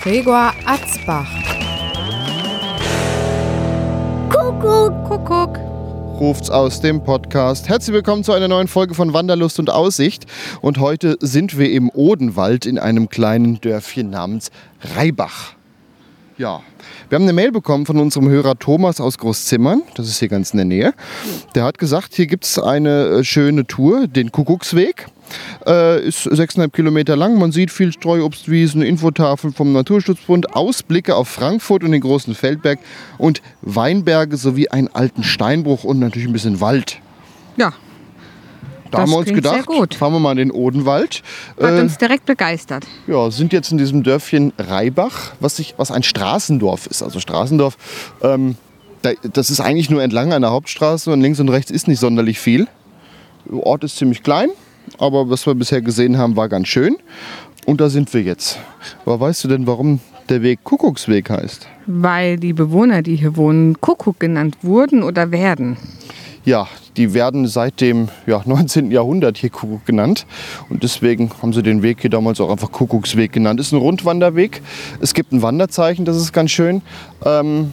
Gregor Atzbach. Kuckuck. Kuckuck. ruft's aus dem Podcast. Herzlich willkommen zu einer neuen Folge von Wanderlust und Aussicht. Und heute sind wir im Odenwald in einem kleinen Dörfchen namens Reibach. Ja, wir haben eine Mail bekommen von unserem Hörer Thomas aus Großzimmern. Das ist hier ganz in der Nähe. Der hat gesagt, hier gibt's eine äh, schöne Tour, den Kuckucksweg. Äh, ist 6,5 Kilometer lang. Man sieht viel Streuobstwiesen, Infotafeln vom Naturschutzbund, Ausblicke auf Frankfurt und den großen Feldberg und Weinberge sowie einen alten Steinbruch und natürlich ein bisschen Wald. Ja, Da haben wir uns gedacht, gut. fahren wir mal in den Odenwald. hat Äh, uns direkt begeistert. ja, sind jetzt in diesem Dörfchen Reibach, was, sich, was ein Straßendorf ist. Also Straßendorf, ähm, da, das ist eigentlich nur entlang einer Hauptstraße und links und rechts ist nicht sonderlich viel. Der Ort ist ziemlich klein, aber was wir bisher gesehen haben, war ganz schön. Und da sind wir jetzt. Aber weißt du denn, warum der Weg Kuckucksweg heißt? Weil die Bewohner, die hier wohnen, Kuckuck genannt wurden oder werden. Ja, die werden seit dem ja, 19. Jahrhundert hier Kuckuck genannt. Und deswegen haben sie den Weg hier damals auch einfach Kuckucksweg genannt. Ist ein Rundwanderweg. Es gibt ein Wanderzeichen, das ist ganz schön. Ähm,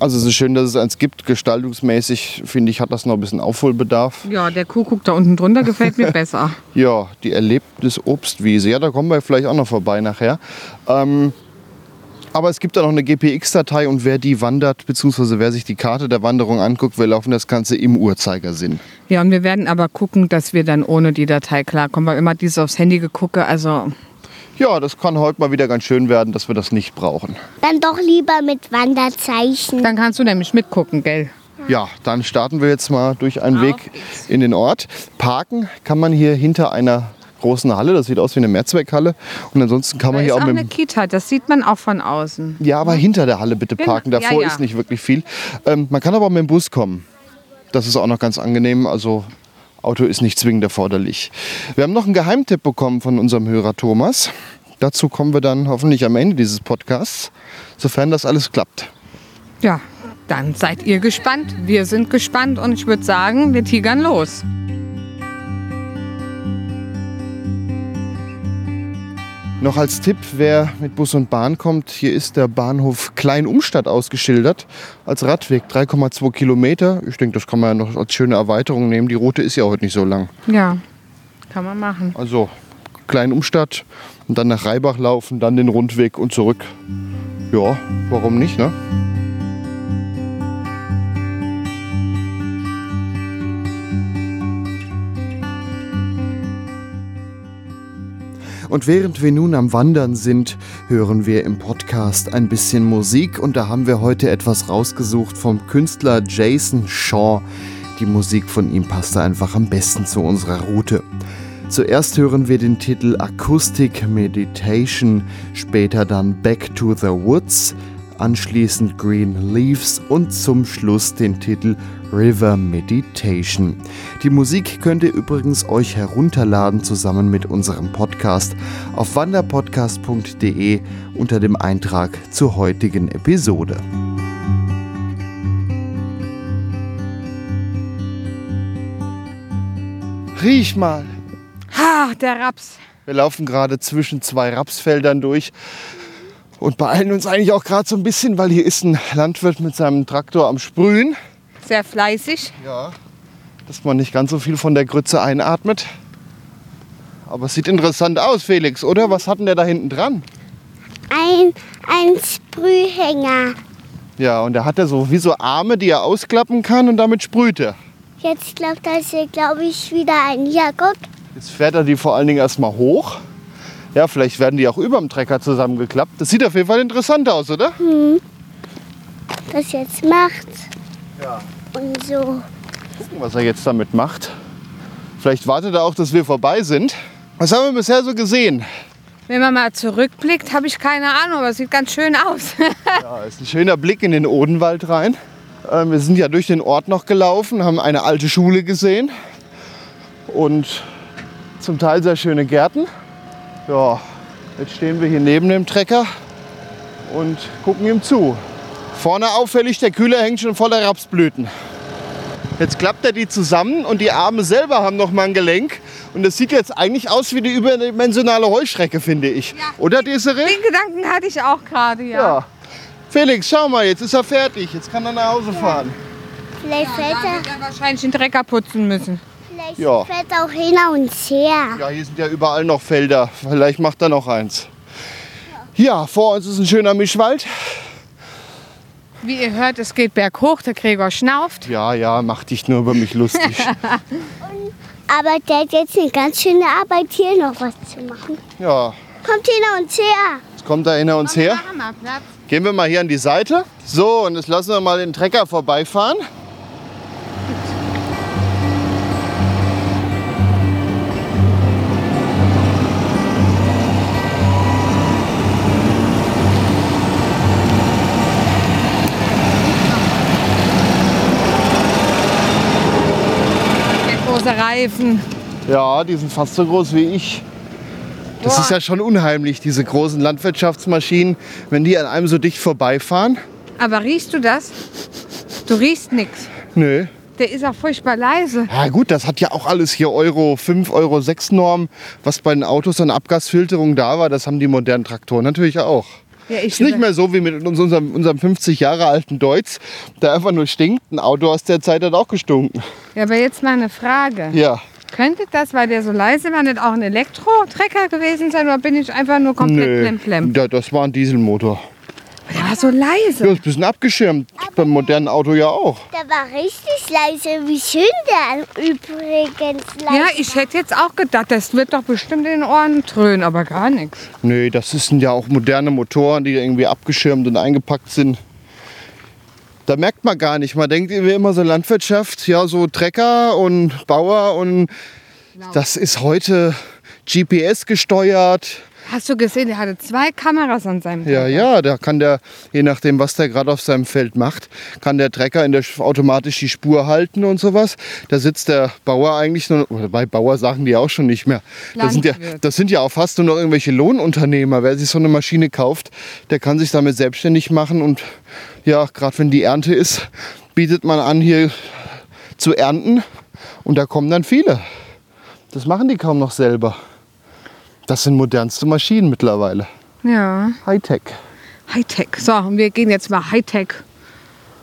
also es ist schön, dass es eins gibt. Gestaltungsmäßig, finde ich, hat das noch ein bisschen Aufholbedarf. Ja, der Kuckuck da unten drunter gefällt mir besser. Ja, die Erlebnis-Obstwiese. Ja, da kommen wir vielleicht auch noch vorbei nachher. Ähm, aber es gibt da noch eine GPX-Datei und wer die wandert, beziehungsweise wer sich die Karte der Wanderung anguckt, wir laufen das Ganze im Uhrzeigersinn. Ja, und wir werden aber gucken, dass wir dann ohne die Datei klarkommen, weil immer dieses aufs Handy gegucke, also Ja, das kann heute mal wieder ganz schön werden, dass wir das nicht brauchen. Dann doch lieber mit Wanderzeichen. dann kannst du nämlich mitgucken, gell? Ja, dann starten wir jetzt mal durch einen Weg in den Ort. Parken kann man hier hinter einer großen Halle. Das sieht aus wie eine Mehrzweckhalle. Und ansonsten kann Da man ist hier auch auch mit eine Kita, das sieht man auch von außen. Ja, aber hinter der Halle bitte Genau, parken. ja, Davor ja. ist nicht wirklich viel. Ähm, man kann aber auch mit dem Bus kommen. Das ist auch noch ganz angenehm. Also Auto ist nicht zwingend erforderlich. Wir haben noch einen Geheimtipp bekommen von unserem Hörer Thomas. Dazu kommen wir dann hoffentlich am Ende dieses Podcasts, sofern das alles klappt. Ja, dann seid ihr gespannt. Wir sind gespannt und ich würde sagen, wir tigern los. Noch als Tipp, wer mit Bus und Bahn kommt, hier ist der Bahnhof Kleinumstadt ausgeschildert als Radweg, 3,2 Kilometer. Ich denke, das kann man ja noch als schöne Erweiterung nehmen. Die Route ist ja heute nicht so lang. Ja, kann man machen. Also Kleinumstadt und dann nach Reibach laufen, dann den Rundweg und zurück. Ja, warum nicht, ne? Und während wir nun am Wandern sind, hören wir im Podcast ein bisschen Musik und da haben wir heute etwas rausgesucht vom Künstler Jason Shaw. Die Musik von ihm passte einfach am besten zu unserer Route. Zuerst hören wir den Titel Acoustic Meditation, später dann Back to the Woods, anschließend Green Leaves und zum Schluss den Titel River Meditation. Die Musik könnt ihr übrigens euch herunterladen zusammen mit unserem Podcast auf wanderpodcast.de unter dem Eintrag zur heutigen Episode. Riech mal! Ha, der Raps. Wir laufen gerade zwischen zwei Rapsfeldern durch und beeilen uns eigentlich auch gerade so ein bisschen, weil hier ist ein Landwirt mit seinem Traktor am Sprühen. Sehr fleißig. Ja. Dass man nicht ganz so viel von der Grütze einatmet. Aber es sieht interessant aus, Felix, oder? Was hat denn der da hinten dran? Ein, ein Sprühhänger. Ja, und da hat er so wie so Arme, die er ausklappen kann und damit sprüht er. Jetzt klappt das hier, glaube ich, wieder ein. Ja, guck. Jetzt fährt er die vor allen Dingen erstmal hoch. Ja, vielleicht werden die auch über dem Trecker zusammengeklappt. Das sieht auf jeden Fall interessant aus, oder? Das jetzt macht. Ja. Und so. Gucken, was er jetzt damit macht. Vielleicht wartet er auch, dass wir vorbei sind. Was haben wir bisher so gesehen? Wenn man mal zurückblickt, habe ich keine Ahnung, aber es sieht ganz schön aus. Ja, ist ein schöner Blick in den Odenwald rein. Ähm, Wir sind ja durch den Ort noch gelaufen, haben eine alte Schule gesehen und zum Teil sehr schöne Gärten. Ja, jetzt stehen wir hier neben dem Trecker und gucken ihm zu. Vorne auffällig, der Kühler hängt schon voller Rapsblüten. Jetzt klappt er die zusammen und die Arme selber haben noch mal ein Gelenk. Und das sieht jetzt eigentlich aus wie eine überdimensionale Heuschrecke, finde ich. Ja. Oder, Desiree? Den Gedanken hatte ich auch gerade, ja. Ja. Felix, schau mal, jetzt ist er fertig. Jetzt kann er nach Hause fahren. Vielleicht fällt er, wird er wahrscheinlich den Trecker putzen müssen. Vielleicht Ja. fällt er auch hin und her. Ja, hier sind ja überall noch Felder. Vielleicht macht er noch eins. Ja, vor uns ist ein schöner Mischwald. Wie ihr hört, es geht berghoch, der Gregor schnauft. Ja, ja, mach dich nur über mich lustig. Aber der hat jetzt eine ganz schöne Arbeit, hier noch was zu machen. Ja, Kommt hinter uns her. jetzt kommt er hinter uns her. Gehen wir mal hier an die Seite. So, und jetzt lassen wir mal den Trecker vorbeifahren. Reifen. Ja, die sind fast so groß wie ich. Das Boah. ist ja schon unheimlich, diese großen Landwirtschaftsmaschinen, wenn die an einem so dicht vorbeifahren. Aber riechst du das? Du riechst nichts. Nö. Der ist auch furchtbar leise. Ja gut, das hat ja auch alles hier Euro 5, Euro 6 Norm. Was bei den Autos an Abgasfilterung da war, das haben die modernen Traktoren natürlich auch. Ja, ich Ist nicht mehr so wie mit uns- unserem, unserem 50 Jahre alten Deutz, der einfach nur stinkt. Ein Auto aus der Zeit hat auch gestunken. Ja, aber jetzt mal eine Frage. Ja. Könnte das, weil der so leise war, nicht auch ein Elektro-Trecker gewesen sein? Oder bin ich einfach nur komplett Nö. plemplem? Ja, das war ein Dieselmotor. Der war so leise. Ja, ist ein bisschen abgeschirmt. Beim modernen Auto ja auch. Der war richtig leise. Wie schön der übrigens leise Ja, ich hätte jetzt auch gedacht, das wird doch bestimmt in den Ohren dröhnen, aber gar nichts. Nee, das sind ja auch moderne Motoren, die irgendwie abgeschirmt und eingepackt sind. Da merkt man gar nicht. Man denkt immer so Landwirtschaft, ja, so Trecker und Bauer und das ist heute GPS gesteuert. Hast du gesehen, der hatte zwei Kameras an seinem Ja, Trecker. ja, da kann der, je nachdem, was der gerade auf seinem Feld macht, kann der Trecker in der, automatisch die Spur halten und sowas. Da sitzt der Bauer eigentlich nur, oder bei Bauer sagen die auch schon nicht mehr. Das sind, ja, das sind ja auch fast nur noch irgendwelche Lohnunternehmer. Wer sich so eine Maschine kauft, der kann sich damit selbstständig machen. Und ja, gerade wenn die Ernte ist, bietet man an, hier zu ernten. Und da kommen dann viele. Das machen die kaum noch selber. Das sind modernste Maschinen mittlerweile. Ja, Hightech. Hightech. So, und wir gehen jetzt mal Hightech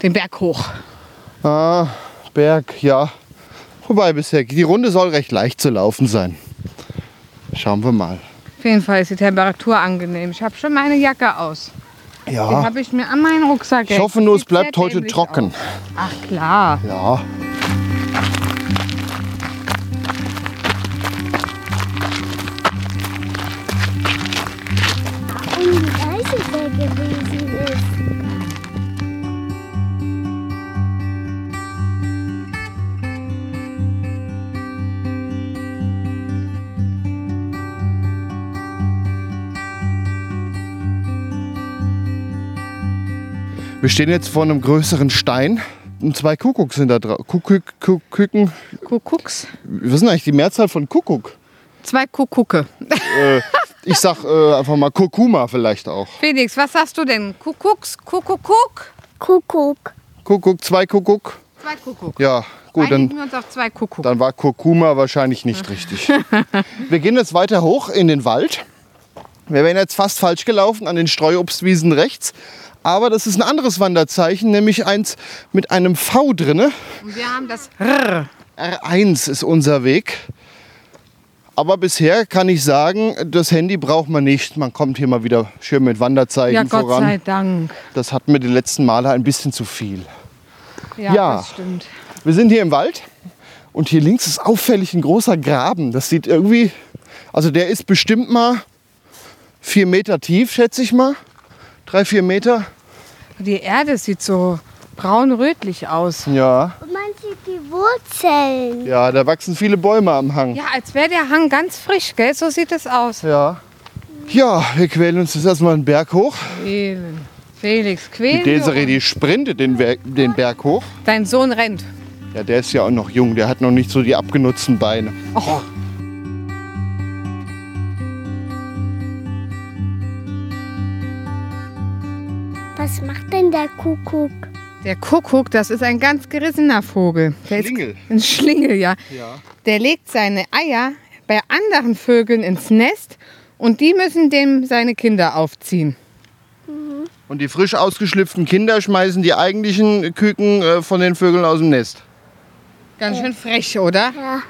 den Berg hoch. Ah, Berg, ja. Wobei bisher, die Runde soll recht leicht zu laufen sein. Schauen wir mal. Auf jeden Fall ist die Temperatur angenehm. Ich habe schon meine Jacke aus. Die Ja, habe ich mir an meinen Rucksack ich hoffe nur, es bleibt heute trocken. aus. Ach klar. Ja. Wir stehen jetzt vor einem größeren Stein. Und zwei Kuckuck sind da drauf. Kuckuck, Kuckucken. Kuckucks. Was ist eigentlich die Mehrzahl von Kuckuck? Zwei Kuckucke. Äh, ich sag äh, einfach mal Kurkuma vielleicht auch. Felix, was sagst du denn? Kuckucks, Kuckuck? Kuckuck. Kuckuck, zwei Kuckuck. Zwei Kuckuck. Ja, gut, dann, wir uns auf zwei Kuckuck. dann war Kurkuma wahrscheinlich nicht richtig. Wir gehen jetzt weiter hoch in den Wald. Wir wären jetzt fast falsch gelaufen an den Streuobstwiesen rechts. Aber das ist ein anderes Wanderzeichen, nämlich eins mit einem V drinne. Und wir haben das R1 ist unser Weg. Aber bisher kann ich sagen, das Handy braucht man nicht. Man kommt hier mal wieder schön mit Wanderzeichen Ja, Gott voran. sei Dank. Das hatten wir die letzten Male ein bisschen zu viel. Ja, Ja. das stimmt. Wir sind hier im Wald und hier links ist auffällig ein großer Graben. Das sieht irgendwie, also der ist bestimmt mal vier Meter tief, schätze ich mal. Drei, vier Meter. Die Erde sieht so braun-rötlich aus. Ja, Und man sieht die Wurzeln. ja, da wachsen viele Bäume am Hang. Ja, als wäre der Hang ganz frisch, gell? So sieht es aus. Ja. Ja, wir quälen uns jetzt erstmal einen Berg hoch. Quälen. Felix, Die quälen. Desiree, wir die sprintet den, den Berg hoch. Dein Sohn rennt. Ja, der ist ja auch noch jung, der hat noch nicht so die abgenutzten Beine. Och, Was macht denn der Kuckuck? der Kuckuck, das ist ein ganz gerissener Vogel. Der Schlingel. Ist ein Schlingel, ja. Ja. Der legt seine Eier bei anderen Vögeln ins Nest und die müssen dem seine Kinder aufziehen. Und die frisch ausgeschlüpften Kinder schmeißen die eigentlichen Küken äh, von den Vögeln aus dem Nest. Ganz schön frech, oder? Ja.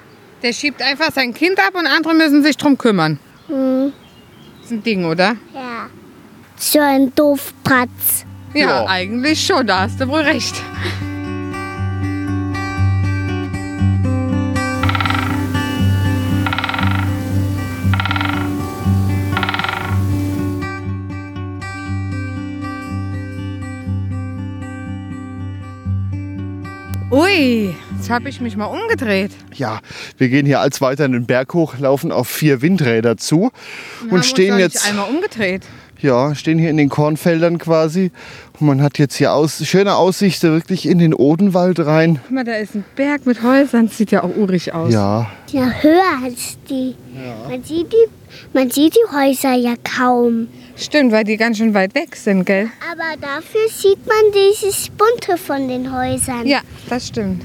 Der schiebt einfach sein Kind ab und andere müssen sich drum kümmern. Hm. Das ist ein Ding, oder? Ja. So ein Doofpratz. Ja, Ja. eigentlich schon, da hast du wohl recht. Ui, jetzt habe ich mich mal umgedreht. Ja, wir gehen hier als weiter den Berg hoch, laufen auf vier Windräder zu und uns stehen jetzt, einmal umgedreht. Ja, stehen hier in den Kornfeldern quasi. Und man hat jetzt hier aus, schöne Aussichten wirklich in den Odenwald rein. Guck mal, da ist ein Berg mit Häusern. Sieht ja auch urig aus. Ja, Ja, höher als die. Man, sieht die man sieht die Häuser ja kaum. Stimmt, weil die ganz schön weit weg sind, gell? Aber dafür sieht man dieses Bunte von den Häusern. Ja, das stimmt.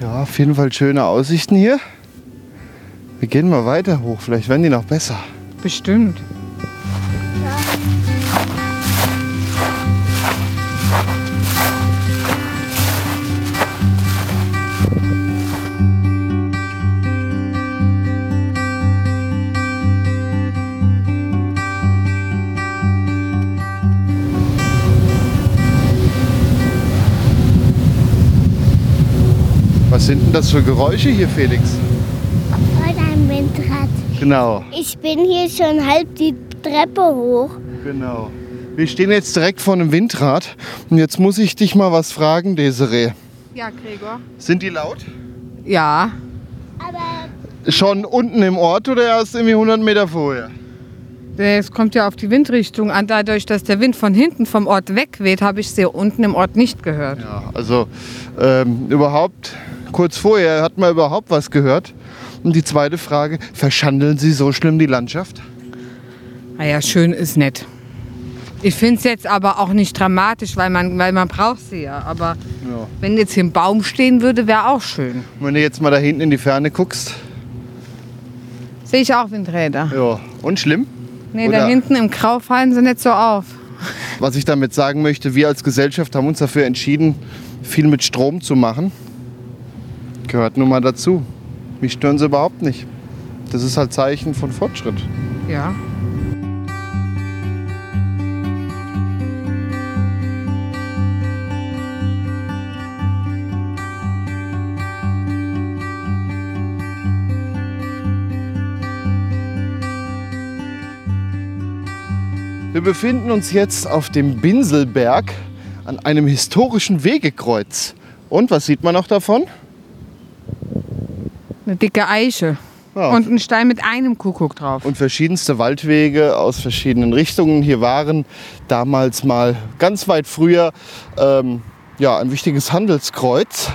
ja, auf jeden Fall schöne Aussichten hier. Wir gehen mal weiter hoch, vielleicht werden die noch besser. Bestimmt. Was sind denn das für Geräusche hier, Felix? Heute ein Windrad. Genau, Ich bin hier schon halb die Treppe hoch. genau. Wir stehen jetzt direkt vor einem Windrad und jetzt muss ich dich mal was fragen, Desiree. Ja, Gregor. Sind die laut? Ja. Aber Schon unten im Ort oder erst irgendwie 100 Meter vorher? Es kommt ja auf die Windrichtung an. Dadurch, dass der Wind von hinten vom Ort wegweht, habe ich sie unten im Ort nicht gehört. Ja, also ähm, überhaupt, kurz vorher hat man überhaupt was gehört. Und die zweite Frage, verschandeln Sie so schlimm die Landschaft? Naja, schön ist nett. Ich finde es jetzt aber auch nicht dramatisch, weil man, weil man braucht sie ja. Aber Ja. wenn jetzt hier ein Baum stehen würde, wäre auch schön. Und wenn du jetzt mal da hinten in die Ferne guckst, Sehe ich auch Windräder. ja, und schlimm? Nee, Oder- da hinten im Grau fallen sie nicht so auf. Was ich damit sagen möchte, wir als Gesellschaft haben uns dafür entschieden, viel mit Strom zu machen. Gehört nun mal dazu. Mich stören sie überhaupt nicht. Das ist halt Zeichen von Fortschritt. Ja. Wir befinden uns jetzt auf dem Binselberg an einem historischen Wegekreuz. Und was sieht man noch davon? Eine dicke Eiche. Ja. Und ein Stein mit einem Kuckuck drauf. und verschiedenste Waldwege aus verschiedenen Richtungen hier waren. Damals mal ganz weit früher ähm, ja, ein wichtiges Handelskreuz.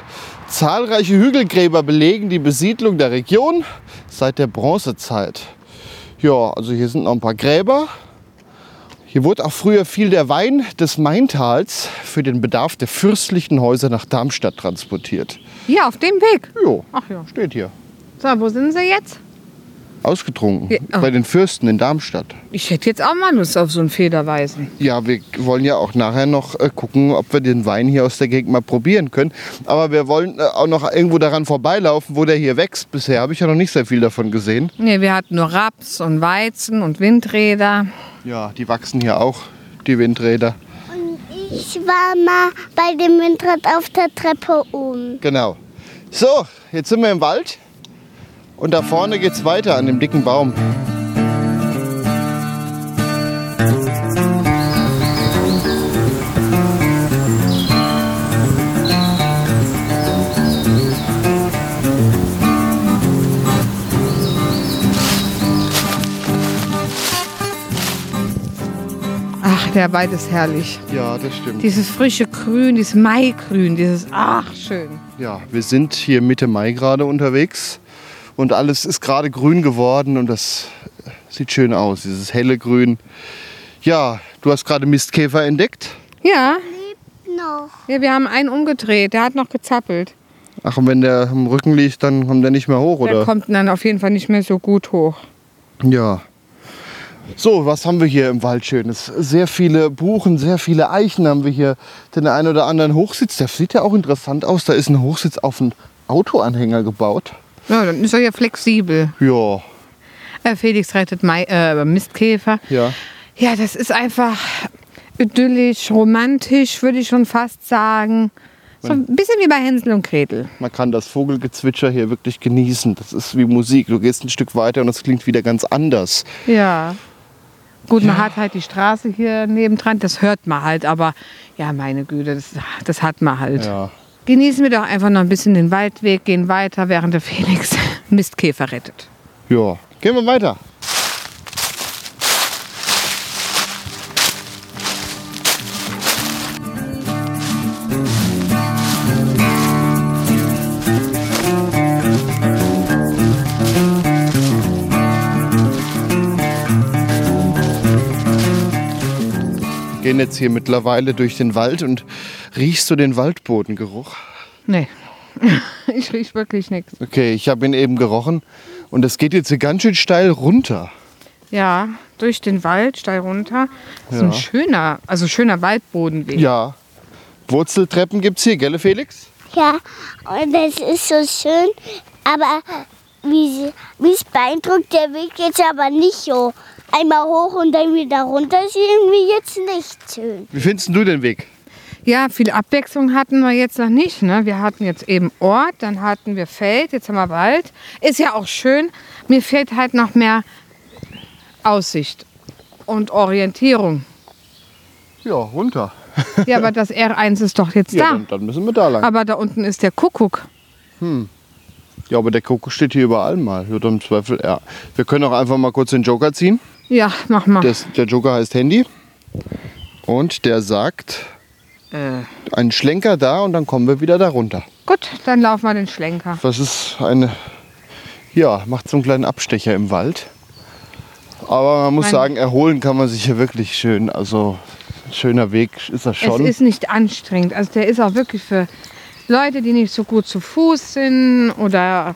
Zahlreiche Hügelgräber belegen die Besiedlung der Region seit der Bronzezeit. Ja, also hier sind noch ein paar Gräber. Hier wurde auch früher viel der Wein des Maintals für den Bedarf der fürstlichen Häuser nach Darmstadt transportiert. Hier auf dem Weg. Jo, Ach ja. steht hier. So, wo sind sie jetzt? Ausgetrunken. Ja, oh. Bei den Fürsten in Darmstadt. Ich hätte jetzt auch mal Lust auf so einen Federweisen. Ja, wir wollen ja auch nachher noch äh, gucken, ob wir den Wein hier aus der Gegend mal probieren können. Aber wir wollen äh, auch noch irgendwo daran vorbeilaufen, wo der hier wächst. Bisher habe ich ja noch nicht sehr viel davon gesehen. Nee, wir hatten nur Raps und Weizen und Windräder. Ja, die wachsen hier auch, die Windräder. und ich war mal bei dem Windrad auf der Treppe oben. Genau. So, jetzt sind wir im Wald. Und da vorne geht's weiter an dem dicken Baum. Ach, der Wald ist herrlich. Ja, das stimmt. Dieses frische Grün, dieses Maigrün, dieses, ach, schön. Ja, wir sind hier Mitte Mai gerade unterwegs und alles ist gerade grün geworden und das sieht schön aus, dieses helle Grün. Ja, du hast gerade Mistkäfer entdeckt. Ja, noch. ja, wir haben einen umgedreht, der hat noch gezappelt. Ach, und wenn der am Rücken liegt, dann kommt der nicht mehr hoch, Der oder? kommt dann auf jeden Fall nicht mehr so gut hoch. Ja. So, was haben wir hier im Wald Schönes? Sehr viele Buchen, sehr viele Eichen haben wir hier. Den einen oder anderen Hochsitz, der sieht ja auch interessant aus. Da ist ein Hochsitz auf einen Autoanhänger gebaut. Ja, dann ist er ja flexibel. Ja, Äh, Felix rettet Mai, äh, Mistkäfer. ja. Ja, das ist einfach idyllisch, romantisch, würde ich schon fast sagen. So ein bisschen wie bei Hänsel und Gretel. Man kann das Vogelgezwitscher hier wirklich genießen. Das ist wie Musik. Du gehst ein Stück weiter und es klingt wieder ganz anders. Ja. Gut, man hat halt die Straße hier nebendran, das hört man halt, aber ja, meine Güte, das, das hat man halt. Ja. Genießen wir doch einfach noch ein bisschen den Waldweg, gehen weiter, während der Felix Mistkäfer rettet. Ja. Gehen wir weiter. Gehen jetzt hier mittlerweile durch den Wald und riechst du den Waldbodengeruch? Nee, ich riech wirklich nichts. Okay, ich habe ihn eben gerochen und es geht jetzt hier ganz schön steil runter. Ja, durch den Wald, steil runter. Das ist ein Ja. schöner, also schöner Waldbodenweg. Ja. Wurzeltreppen gibt's hier, gell, Felix? Ja, und das ist so schön. Aber wie mich beeindruckt der Weg jetzt aber nicht so. Einmal hoch und dann wieder runter ist irgendwie jetzt nicht schön. Wie findest du den Weg? Ja, viel Abwechslung hatten wir jetzt noch nicht. Ne? Wir hatten jetzt eben Ort, dann hatten wir Feld, jetzt haben wir Wald. Ist ja auch schön. Mir fehlt halt noch mehr Aussicht und Orientierung. Ja, runter. Ja, aber das R1 ist doch jetzt Ja, da. dann, dann müssen wir da lang. Aber da unten ist der Kuckuck. Ja, aber der Kuckuck steht hier überall mal. Dann im Zweifel, ja. Wir können auch einfach mal kurz den Joker ziehen. Ja, mach mal. Das, der Joker heißt Handy. Und der sagt, Äh, einen Schlenker da und dann kommen wir wieder da runter. gut, dann laufen wir den Schlenker. Das ist eine, ja, macht so einen kleinen Abstecher im Wald. Aber man muss Mein- sagen, erholen kann man sich hier wirklich schön. Also, ein schöner Weg ist das schon. Es ist nicht anstrengend. Also der ist auch wirklich für Leute, die nicht so gut zu Fuß sind oder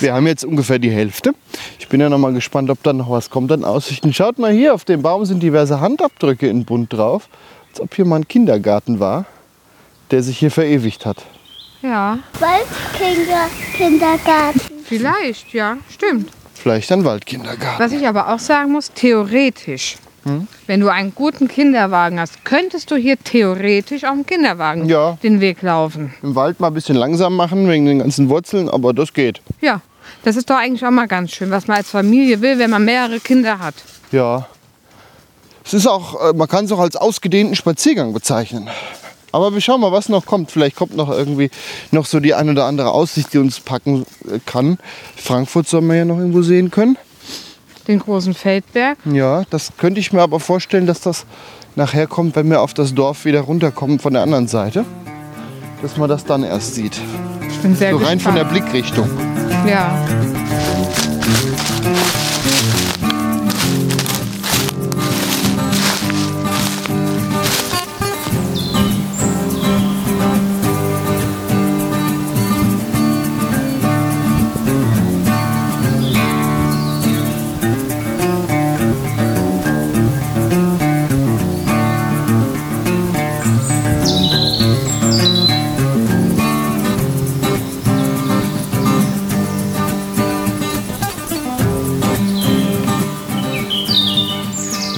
Wir haben jetzt ungefähr die Hälfte. Ich bin ja noch mal gespannt, ob da noch was kommt an Aussichten. Schaut mal hier, auf dem Baum sind diverse Handabdrücke in bunt drauf. Als ob hier mal ein Kindergarten war, der sich hier verewigt hat. ja, Waldkinder, Kindergarten. vielleicht, ja, stimmt. Vielleicht ein Waldkindergarten. Was ich aber auch sagen muss, theoretisch, Hm? wenn du einen guten Kinderwagen hast, könntest du hier theoretisch auch im Kinderwagen Ja. den Weg laufen. Im Wald mal ein bisschen langsam machen wegen den ganzen Wurzeln, aber das geht. Ja, das ist doch eigentlich auch mal ganz schön, was man als Familie will, wenn man mehrere Kinder hat. Ja. Es ist auch, äh, man kann es auch als ausgedehnten Spaziergang bezeichnen. Aber wir schauen mal, was noch kommt. Vielleicht kommt noch irgendwie noch so die ein oder andere Aussicht, die uns packen äh, kann. Frankfurt sollen wir ja noch irgendwo sehen können. Den großen Feldberg. Ja, das könnte ich mir aber vorstellen, dass das nachher kommt, wenn wir auf das Dorf wieder runterkommen von der anderen Seite. Dass man das dann erst sieht. Ich bin sehr So rein von der gespannt. Blickrichtung. Ja.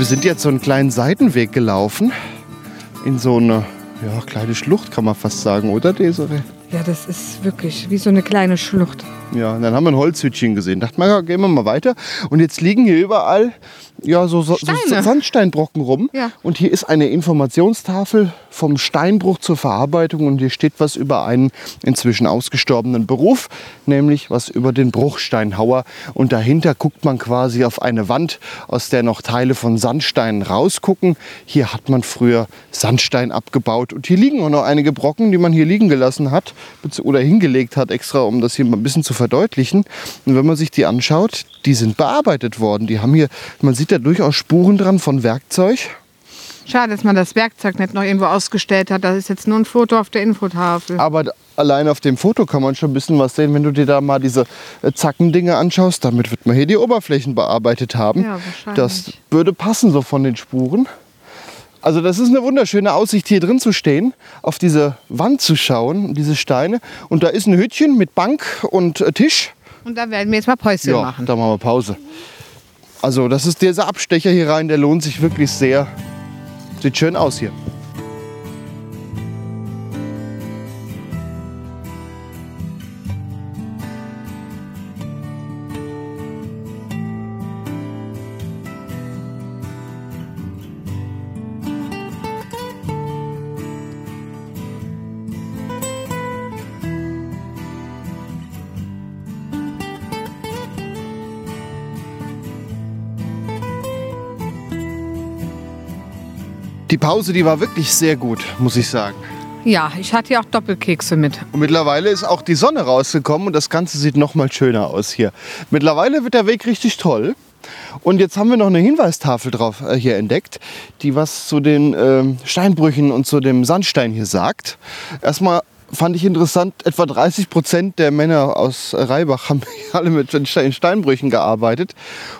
Wir sind jetzt so einen kleinen Seitenweg gelaufen. In so eine ja, kleine Schlucht, kann man fast sagen, oder Desiree? Ja, das ist wirklich wie so eine kleine Schlucht. Ja, dann haben wir ein Holzhütchen gesehen. Dachten wir, gehen wir mal weiter. Und jetzt liegen hier überall ja, so, so, so. Sandsteinbrocken rum. Ja. Und hier ist eine Informationstafel vom Steinbruch zur Verarbeitung. Und hier steht was über einen inzwischen ausgestorbenen Beruf, nämlich was über den Bruchsteinhauer. Und dahinter guckt man quasi auf eine Wand, aus der noch Teile von Sandsteinen rausgucken. Hier hat man früher Sandstein abgebaut. Und hier liegen auch noch einige Brocken, die man hier liegen gelassen hat oder hingelegt hat, extra, um das hier mal ein bisschen zu verdeutlichen. Und wenn man sich die anschaut, die sind bearbeitet worden. Die haben hier, man sieht da durchaus Spuren dran von Werkzeug. Schade, dass man das Werkzeug nicht noch irgendwo ausgestellt hat. Das ist jetzt nur ein Foto auf der Infotafel. Aber allein auf dem Foto kann man schon ein bisschen was sehen, wenn du dir da mal diese äh, Zackendinger anschaust. Damit wird man hier die Oberflächen bearbeitet haben. Ja, wahrscheinlich. Das würde passen so von den Spuren. Also das ist eine wunderschöne Aussicht, hier drin zu stehen, auf diese Wand zu schauen, diese Steine. Und da ist ein Hütchen mit Bank und äh, Tisch. Und da werden wir jetzt mal Päuschen Ja, machen. da machen wir Pause. Also das ist dieser Abstecher hier rein, der lohnt sich wirklich sehr. Sieht schön aus hier. Die Pause, die war wirklich sehr gut, muss ich sagen. Ja, ich hatte ja auch Doppelkekse mit. Und mittlerweile ist auch die Sonne rausgekommen und das Ganze sieht noch mal schöner aus hier. Mittlerweile wird der Weg richtig toll. Und jetzt haben wir noch eine Hinweistafel drauf äh, hier entdeckt, die was zu den ähm, Steinbrüchen und zu dem Sandstein hier sagt. Erstmal fand ich interessant, etwa 30 Prozent der Männer aus Reibach haben alle mit Steinbrüchen gearbeitet.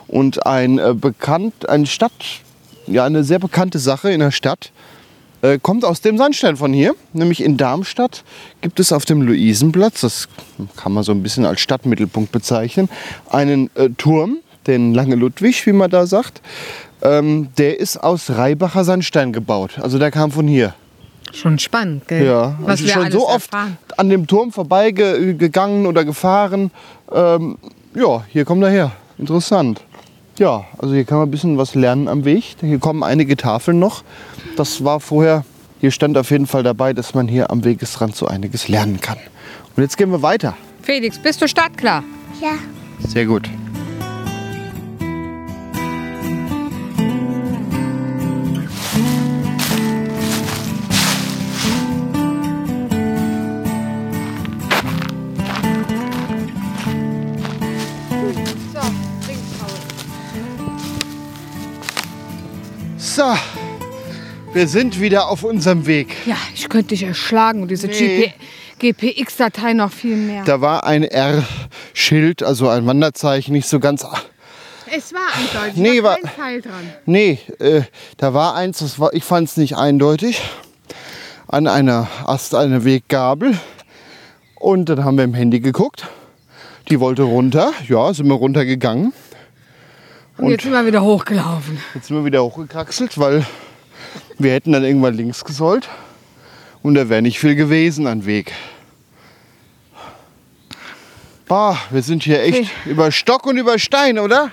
Und ein äh, bekannt, eine Stadt, ja eine sehr bekannte Sache in der Stadt, äh, kommt aus dem Sandstein von hier. Nämlich in Darmstadt gibt es auf dem Luisenplatz, das kann man so ein bisschen als Stadtmittelpunkt bezeichnen, einen äh, Turm, den Lange Ludwig, wie man da sagt. Ähm, der ist aus Reibacher Sandstein gebaut. Also der kam von hier. Schon spannend, gell? Ja, Was also wir schon so oft erfahren. an dem Turm vorbeigegangen oder gefahren. Ähm, ja, hier kommt er her. Interessant. Ja, also hier kann man ein bisschen was lernen am Weg. Hier kommen einige Tafeln noch. Das war vorher, hier stand auf jeden Fall dabei, dass man hier am Wegesrand so einiges lernen kann. Und jetzt gehen wir weiter. Felix, bist du startklar? Ja. Sehr gut. Wir sind wieder auf unserem Weg. Ja, ich könnte dich erschlagen und diese Nee. GPX-Datei noch viel mehr. Da war ein R-Schild, also ein Wanderzeichen, nicht so ganz es war eindeutig, Nee, war- kein Pfeil dran. Nee, äh, da war eins, das war, ich fand es nicht eindeutig. An einer Ast eine Weggabel. Und dann haben wir im Handy geguckt. Die wollte runter. Ja, sind wir runtergegangen. Und, jetzt sind wir wieder hochgelaufen. Jetzt sind wir wieder hochgekraxelt, weil wir hätten dann irgendwann links gesollt. Und da wäre nicht viel gewesen an Weg. Bah, wir sind hier echt über Stock und über Stein, oder?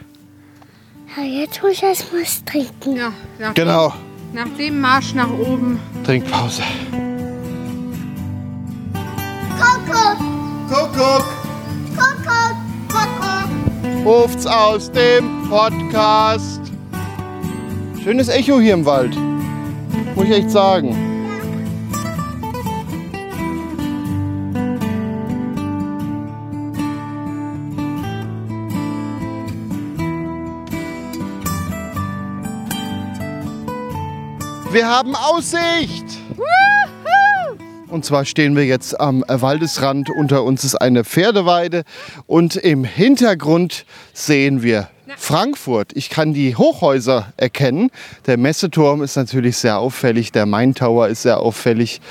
ja jetzt muss ich erst was trinken. Ja, nach, Genau. nach dem Marsch nach oben. Trinkpause. Kuckuck, Kuckuck. Kuckuck, Kuckuck. ruft's aus dem Podcast. Schönes Echo hier im Wald. Muss ich echt sagen. Wir haben Aussicht! Und zwar stehen wir jetzt am Waldesrand. Unter uns ist eine Pferdeweide und im Hintergrund sehen wir Frankfurt. Ich kann die Hochhäuser erkennen. Der Messeturm ist natürlich sehr auffällig, der Main Tower ist sehr auffällig.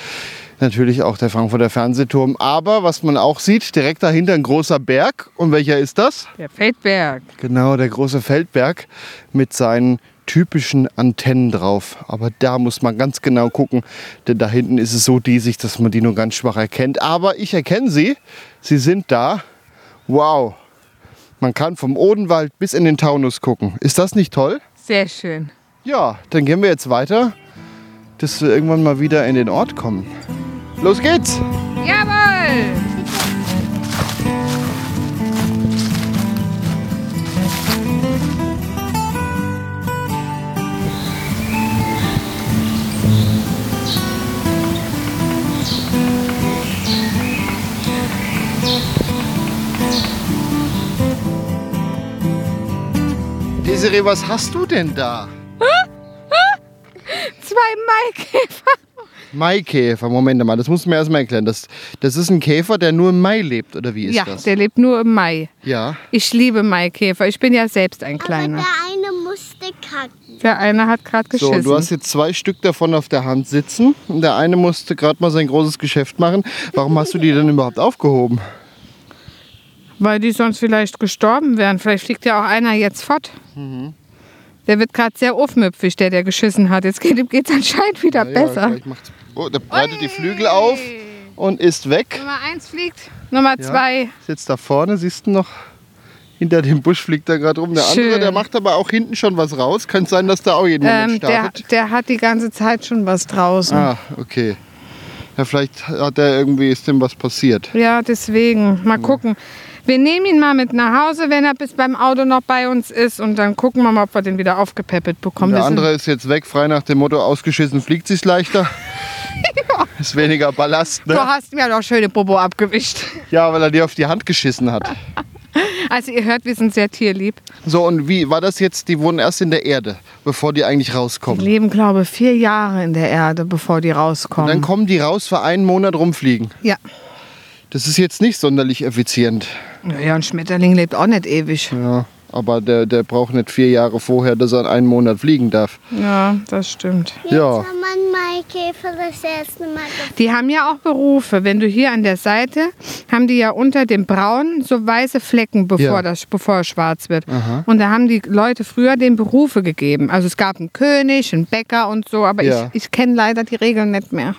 Natürlich auch der Frankfurter Fernsehturm. Aber was man auch sieht, direkt dahinter ein großer Berg. Und welcher ist das? Der Feldberg. Genau, der große Feldberg mit seinen typischen Antennen drauf. Aber da muss man ganz genau gucken, denn da hinten ist es so diesig, dass man die nur ganz schwach erkennt. Aber ich erkenne sie, sie sind da Wow. Man kann vom Odenwald bis in den Taunus gucken. Ist das nicht toll? Sehr schön. Ja, dann gehen wir jetzt weiter, dass wir irgendwann mal wieder in den Ort kommen. Los geht's! Jawohl! Desiree, was hast du denn da? Zwei Maikäfer. Maikäfer, Moment mal, das musst du mir erstmal erklären. Das, das ist ein Käfer, der nur im Mai lebt, oder wie ist Ja, das? der lebt nur im Mai. Ja. Ich liebe Maikäfer. Ich bin ja selbst ein Aber kleiner. der eine musste kacken. Der eine hat gerade So, geschissen. du hast jetzt zwei Stück davon auf der Hand sitzen und der eine musste gerade mal sein großes Geschäft machen. Warum hast du die denn überhaupt aufgehoben? Weil die sonst vielleicht gestorben wären. Vielleicht fliegt ja auch einer jetzt fort. Mhm. Der wird gerade sehr aufmüpfig, der, der geschissen hat. Jetzt geht geht's anscheinend wieder Ja, besser. oh, der breitet die Flügel auf und ist weg. Nummer eins fliegt, Nummer Ja. zwei. Ist jetzt da vorne, siehst du noch? Hinter dem Busch fliegt er gerade rum. Der andere, Schön. der macht aber auch hinten schon was raus. Könnte sein, dass da auch jeden Moment Ähm, der, startet. der hat die ganze Zeit schon was draußen. Ah, okay. Ja, vielleicht hat er irgendwie, ist dem was passiert. Ja, deswegen. Mal gucken. Wir nehmen ihn mal mit nach Hause, wenn er bis beim Auto noch bei uns ist. Und dann gucken wir mal, ob wir den wieder aufgepäppelt bekommen. Der andere ist jetzt weg, frei nach dem Motto, ausgeschissen fliegt sich's leichter. Ist weniger Ballast, Du ne? hast mir doch schöne Bobo abgewischt. Ja, weil er dir auf die Hand geschissen hat. Also ihr hört, wir sind sehr tierlieb. So, und wie war das jetzt? Die wohnen erst in der Erde, bevor die eigentlich Die rauskommen. leben, glaube ich, vier Jahre in der Erde, bevor die Dann rauskommen. kommen die raus für einen Monat rumfliegen. Ja. Das ist jetzt nicht sonderlich effizient. Ja, ein Schmetterling lebt auch nicht ewig. Ja, aber der, der braucht nicht vier Jahre vorher, dass er einen Monat fliegen darf. Ja, das stimmt. Jetzt Ja. haben Maikäfer das erste Mal gefunden. Die haben ja auch Berufe. Wenn du hier an der Seite, haben die ja unter dem Braun so weiße Flecken, bevor, Ja. das, bevor es schwarz wird. Und da haben die Leute früher den Berufe gegeben. Also es gab einen König, einen Bäcker und so, aber Ja. ich, ich kenne leider die Regeln nicht mehr.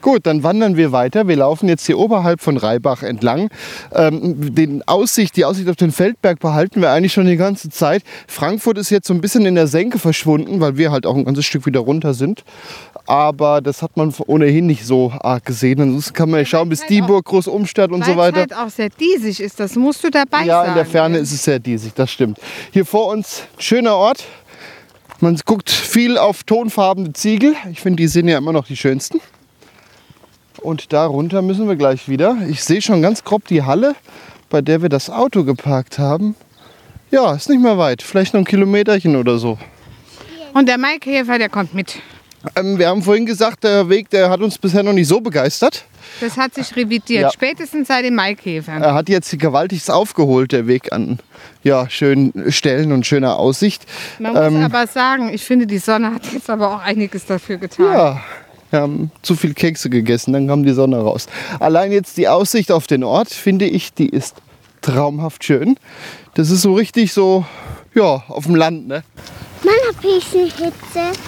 Gut, dann wandern wir weiter. Wir laufen jetzt hier oberhalb von Reibach entlang. Ähm, den Aussicht, die Aussicht auf den Feldberg behalten wir eigentlich schon die ganze Zeit. Frankfurt ist jetzt so ein bisschen in der Senke verschwunden, weil wir halt auch ein ganzes Stück wieder runter sind. Aber das hat man ohnehin nicht so arg gesehen. Ansonsten kann man ja schauen, bis halt Dieburg, Großumstadt und Weil so weiter. halt auch sehr diesig ist, das musst du dabei Ja, sagen. in der Ferne ist es sehr diesig, das stimmt. Hier vor uns, schöner Ort. Man guckt viel auf tonfarbene Ziegel. Ich finde, die sind ja immer noch die schönsten. Und da runter müssen wir gleich wieder. Ich sehe schon ganz grob die Halle, bei der wir das Auto geparkt haben. Ja, ist nicht mehr weit. Vielleicht noch ein Kilometerchen oder so. Und der Maikäfer, der kommt mit. Ähm, wir haben vorhin gesagt, der Weg, der hat uns bisher noch nicht so begeistert. Das hat sich revidiert, Ja. spätestens seit den Maikäfern. Er hat jetzt gewaltigst aufgeholt, der Weg an ja, schönen Stellen und schöner Aussicht. Man muss Ähm, aber sagen, ich finde, die Sonne hat jetzt aber auch einiges dafür getan. Ja, wir haben zu viel Kekse gegessen, dann kam die Sonne raus. Allein jetzt die Aussicht auf den Ort, finde ich, die ist traumhaft schön. Das ist so richtig so, ja, auf dem Land, ne? Mann, hab ich eine Hitze.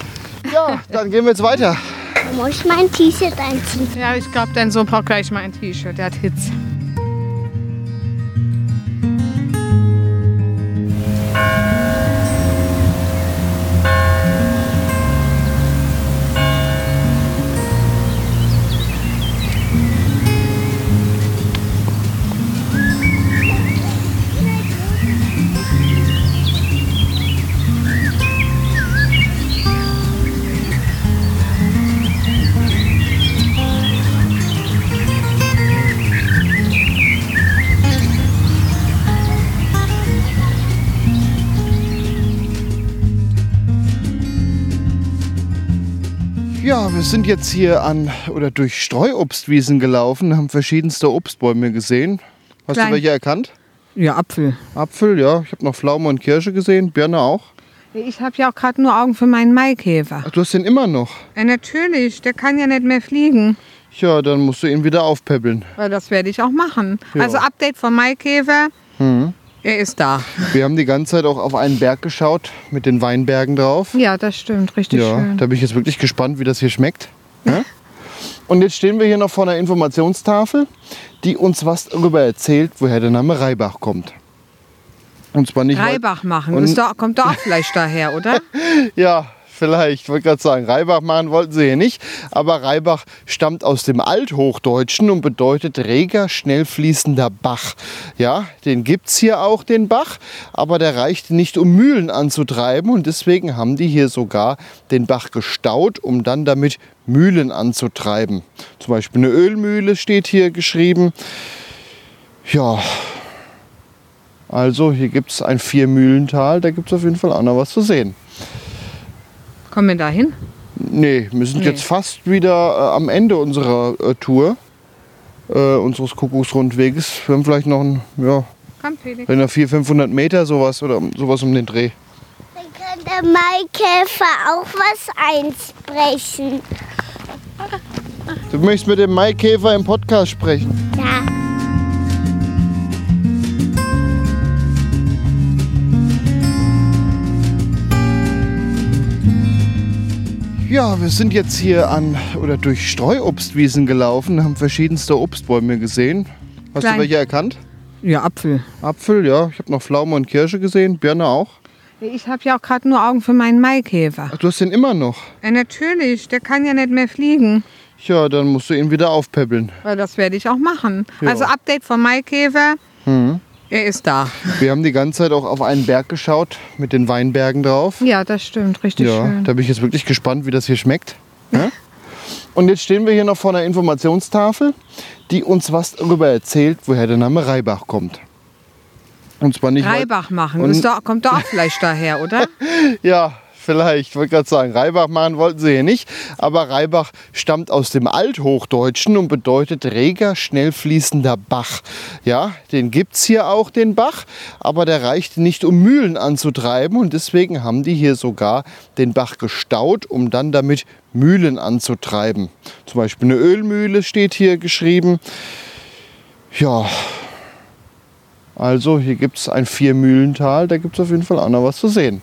Ja, dann gehen wir jetzt weiter. Muss ich mein T-Shirt einziehen. Ja, ich glaube, dein Sohn braucht gleich mal ein T-Shirt. Der hat Hits. Wir sind jetzt hier an oder durch Streuobstwiesen gelaufen, haben verschiedenste Obstbäume gesehen. Hast Klein. du welche erkannt? Ja, Apfel. Apfel, ja. Ich habe noch Pflaume und Kirsche gesehen. Birne auch. Ich habe ja auch gerade nur Augen für meinen Maikäfer. Ach, du hast den immer noch. Ja, natürlich, der kann ja nicht mehr fliegen. Ja, dann musst du ihn wieder aufpäppeln. Weil das werde ich auch machen. Ja. Also Update von Maikäfer. Er ist da. Wir haben die ganze Zeit auch auf einen Berg geschaut mit den Weinbergen drauf. Ja, das stimmt. Richtig Ja, schön. da bin ich jetzt wirklich gespannt, wie das hier schmeckt. Ja? Und jetzt stehen wir hier noch vor einer Informationstafel, die uns was darüber erzählt, woher der Name Reibach kommt. Und zwar nicht. Reibach machen. Und- Das doch, kommt doch auch vielleicht daher, oder? Ja, vielleicht. Ich wollte gerade sagen, Reibach machen wollten sie hier nicht. Aber Reibach stammt aus dem Althochdeutschen und bedeutet reger, schnell fließender Bach. Ja, den gibt es hier auch, den Bach. Aber der reicht nicht, um Mühlen anzutreiben. Und deswegen haben die hier sogar den Bach gestaut, um dann damit Mühlen anzutreiben. Zum Beispiel eine Ölmühle steht hier geschrieben. Ja, also hier gibt es ein Viermühlental. Da gibt es auf jeden Fall auch noch was zu sehen. Kommen wir da hin? Nee, wir sind Nee. jetzt fast wieder äh, am Ende unserer äh, Tour, äh, unseres Kuckucksrundweges. Wir haben vielleicht noch ein, ja, Komm, Felix. wenn er 400, 500 Meter sowas oder sowas um den Dreh. Dann kann der Maikäfer auch was einsprechen. Du möchtest mit dem Maikäfer im Podcast sprechen. Ja. Ja, wir sind jetzt hier an oder durch Streuobstwiesen gelaufen, haben verschiedenste Obstbäume gesehen. Hast Klein. du welche erkannt? Ja, Apfel. Apfel, ja. Ich habe noch Pflaume und Kirsche gesehen. Birne auch. Ich habe ja auch gerade nur Augen für meinen Maikäfer. Ach, du hast den immer noch. Ja, natürlich, der kann ja nicht mehr fliegen. Ja, dann musst du ihn wieder aufpäppeln. Weil das werde ich auch machen. Ja. Also Update vom Maikäfer. Er ist da. Wir haben die ganze Zeit auch auf einen Berg geschaut mit den Weinbergen drauf. Ja, das stimmt. Richtig Ja, schön. da bin ich jetzt wirklich gespannt, wie das hier schmeckt. Ja? Und jetzt stehen wir hier noch vor einer Informationstafel, die uns was darüber erzählt, woher der Name Reibach kommt. Und zwar nicht. Reibach machen. Und- Das doch, kommt doch auch vielleicht daher, oder? Ja, vielleicht. Ich wollte gerade sagen, Reibach machen wollten sie hier nicht. Aber Reibach stammt aus dem Althochdeutschen und bedeutet reger, schnell fließender Bach. Ja, den gibt es hier auch, den Bach. Aber der reicht nicht, um Mühlen anzutreiben. Und deswegen haben die hier sogar den Bach gestaut, um dann damit Mühlen anzutreiben. Zum Beispiel eine Ölmühle steht hier geschrieben. Ja, also hier gibt es ein Viermühlental. Da gibt es auf jeden Fall auch noch was zu sehen.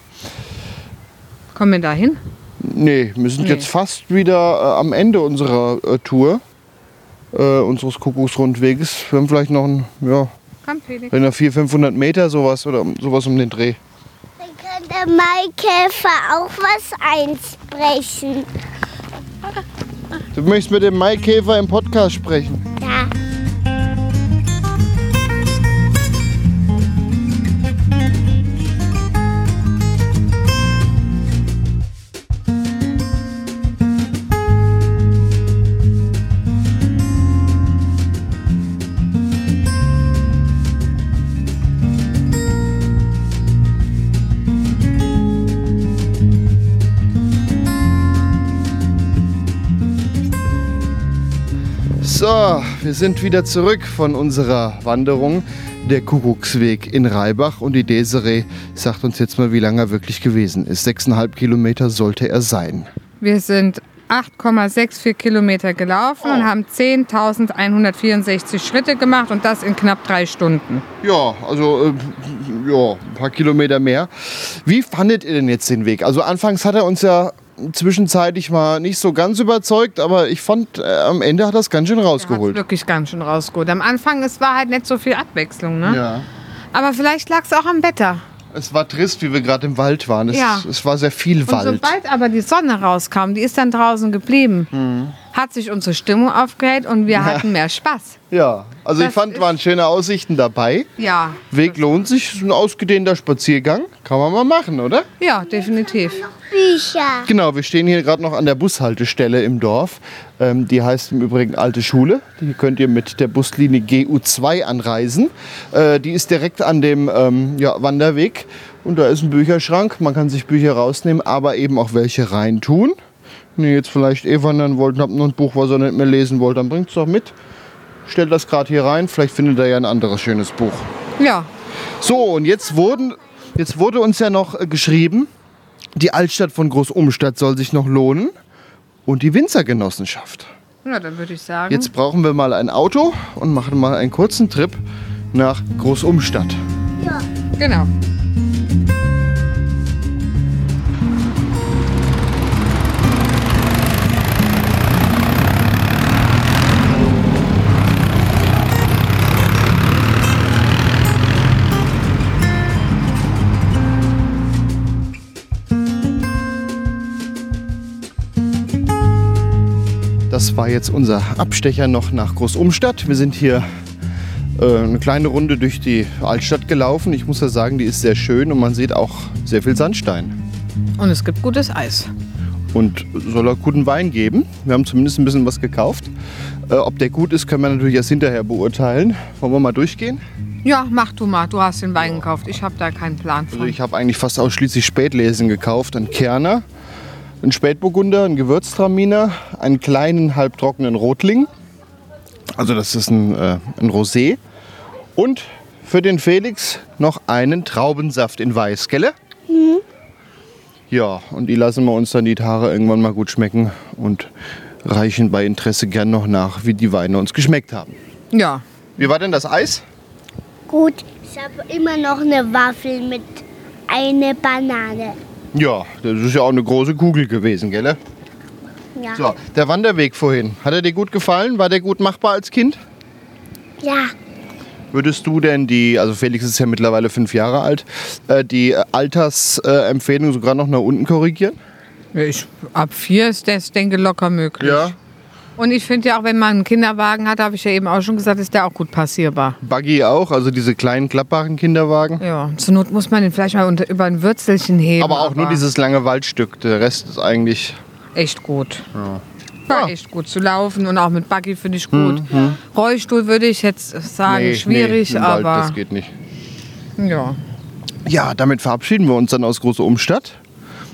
Kommen wir da hin? Nee, wir sind Nee. jetzt fast wieder äh, am Ende unserer äh, Tour, äh, unseres Kuckucksrundweges. Wir haben vielleicht noch ein, ja, Komm, Felix. wenn er 400, 500 Meter sowas oder sowas um den Dreh. Dann kann der Maikäfer auch was einsprechen. Du möchtest mit dem Maikäfer im Podcast sprechen. Ja. Wir sind wieder zurück von unserer Wanderung. Der Kuckucksweg in Reibach und die Desiree sagt uns jetzt mal, wie lange er wirklich gewesen ist. Sechseinhalb Kilometer sollte er sein. Wir sind 8,64 Kilometer gelaufen und haben 10.164 Schritte gemacht und das in knapp drei Stunden. Ja, also äh, ja, ein paar Kilometer mehr. Wie fandet ihr denn jetzt den Weg? Also anfangs hat er uns ja zwischenzeitlich mal nicht so ganz überzeugt, aber ich fand, äh, am Ende hat es ganz schön rausgeholt. wirklich ganz schön rausgeholt. Am Anfang, es war halt nicht so viel Abwechslung, ne? Ja. Aber vielleicht lag es auch am Wetter. Es war trist, wie wir gerade im Wald waren. Es, Ja. es war sehr viel Und Wald. sobald aber die Sonne rauskam, die ist dann draußen geblieben, Mhm. Hat sich unsere Stimmung aufgehellt und wir hatten mehr Spaß. Ja, also ich Das fand, ist- waren schöne Aussichten dabei. Ja, Weg lohnt sich, ist ein ausgedehnter Spaziergang. Kann man mal machen, oder? ja, definitiv. Bücher. Genau, wir stehen hier gerade noch an der Bushaltestelle im Dorf. Ähm, die heißt im Übrigen Alte Schule. Die könnt ihr mit der Buslinie GU2 anreisen. Äh, die ist direkt an dem ähm, ja, Wanderweg. Und da ist ein Bücherschrank. Man kann sich Bücher rausnehmen, aber eben auch welche reintun. Wenn ihr jetzt vielleicht eh wandern wollt und habt noch ein Buch, was ihr nicht mehr lesen wollt, dann bringt es doch mit. Stellt das gerade hier rein. Vielleicht findet ihr ja ein anderes schönes Buch. Ja, So, und jetzt, wurden, jetzt wurde uns ja noch äh, geschrieben, die Altstadt von Großumstadt soll sich noch lohnen und die Winzergenossenschaft. ja dann würde ich sagen. Jetzt brauchen wir mal ein Auto und machen mal einen kurzen Trip nach Großumstadt. Genau. Das war jetzt unser Abstecher noch nach Großumstadt. Wir sind hier äh, eine kleine Runde durch die Altstadt gelaufen. Ich muss ja sagen, die ist sehr schön und man sieht auch sehr viel Sandstein. Und es gibt gutes Eis. Und soll auch guten Wein geben. Wir haben zumindest ein bisschen was gekauft. Äh, ob der gut ist, können wir natürlich erst hinterher beurteilen. Wollen wir mal durchgehen? Ja, mach du mal. Du hast den Wein gekauft. Ich habe da keinen Plan Also von. ich habe eigentlich fast ausschließlich Spätlesen gekauft. Ein Kerner, ein Spätburgunder, ein Gewürztraminer, einen kleinen halbtrockenen Rotling. Also das ist ein, äh, ein Rosé. Und für den Felix noch einen Traubensaft in Weiß, gell? Ja, und die lassen wir uns dann die Tage irgendwann mal gut schmecken und reichen bei Interesse gern noch nach, wie die Weine uns geschmeckt haben. Ja, Wie war denn das Eis? Gut, ich habe immer noch eine Waffel mit einer Banane. Ja, das ist ja auch eine große Kugel gewesen, gell? Ja. So, der Wanderweg vorhin, hat er dir gut gefallen? War der gut machbar als Kind? Ja. Würdest du denn die, also Felix ist ja mittlerweile fünf Jahre alt, äh, die Altersempfehlung sogar noch nach unten korrigieren? ich, ab vier ist das, denke locker möglich. Ja. Und ich finde ja auch, wenn man einen Kinderwagen hat, habe ich ja eben auch schon gesagt, ist der auch gut passierbar. Buggy auch, also diese kleinen klappbaren Kinderwagen. Ja, zur Not muss man den vielleicht mal unter, über ein Würzelchen heben. Aber auch nur dieses lange Waldstück. Der Rest ist eigentlich. Echt gut. War Ja. Mhm, echt gut zu laufen und auch mit Buggy finde ich gut. Rollstuhl würde ich jetzt sagen, Nee, schwierig, nee, im Wald, aber das geht nicht. ja. Ja, damit verabschieden wir uns dann aus Große Umstadt.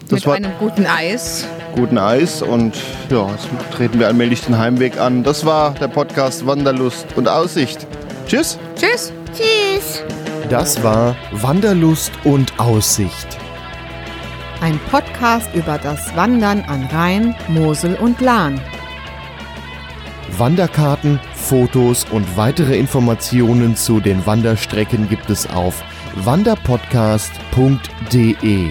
Das mit einem guten Eis. Guten Eis und ja, jetzt treten wir allmählich den Heimweg an. Das war der Podcast Wanderlust und Aussicht. Tschüss. Tschüss. Tschüss. Das war Wanderlust und Aussicht. Ein Podcast über das Wandern an Rhein, Mosel und Lahn. Wanderkarten, Fotos und weitere Informationen zu den Wanderstrecken gibt es auf wanderpodcast.de.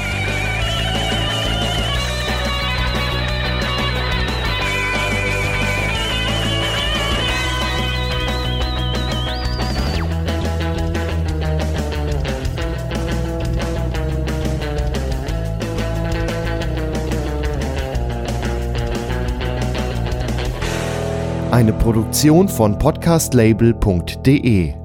Produktion von podcastlabel.de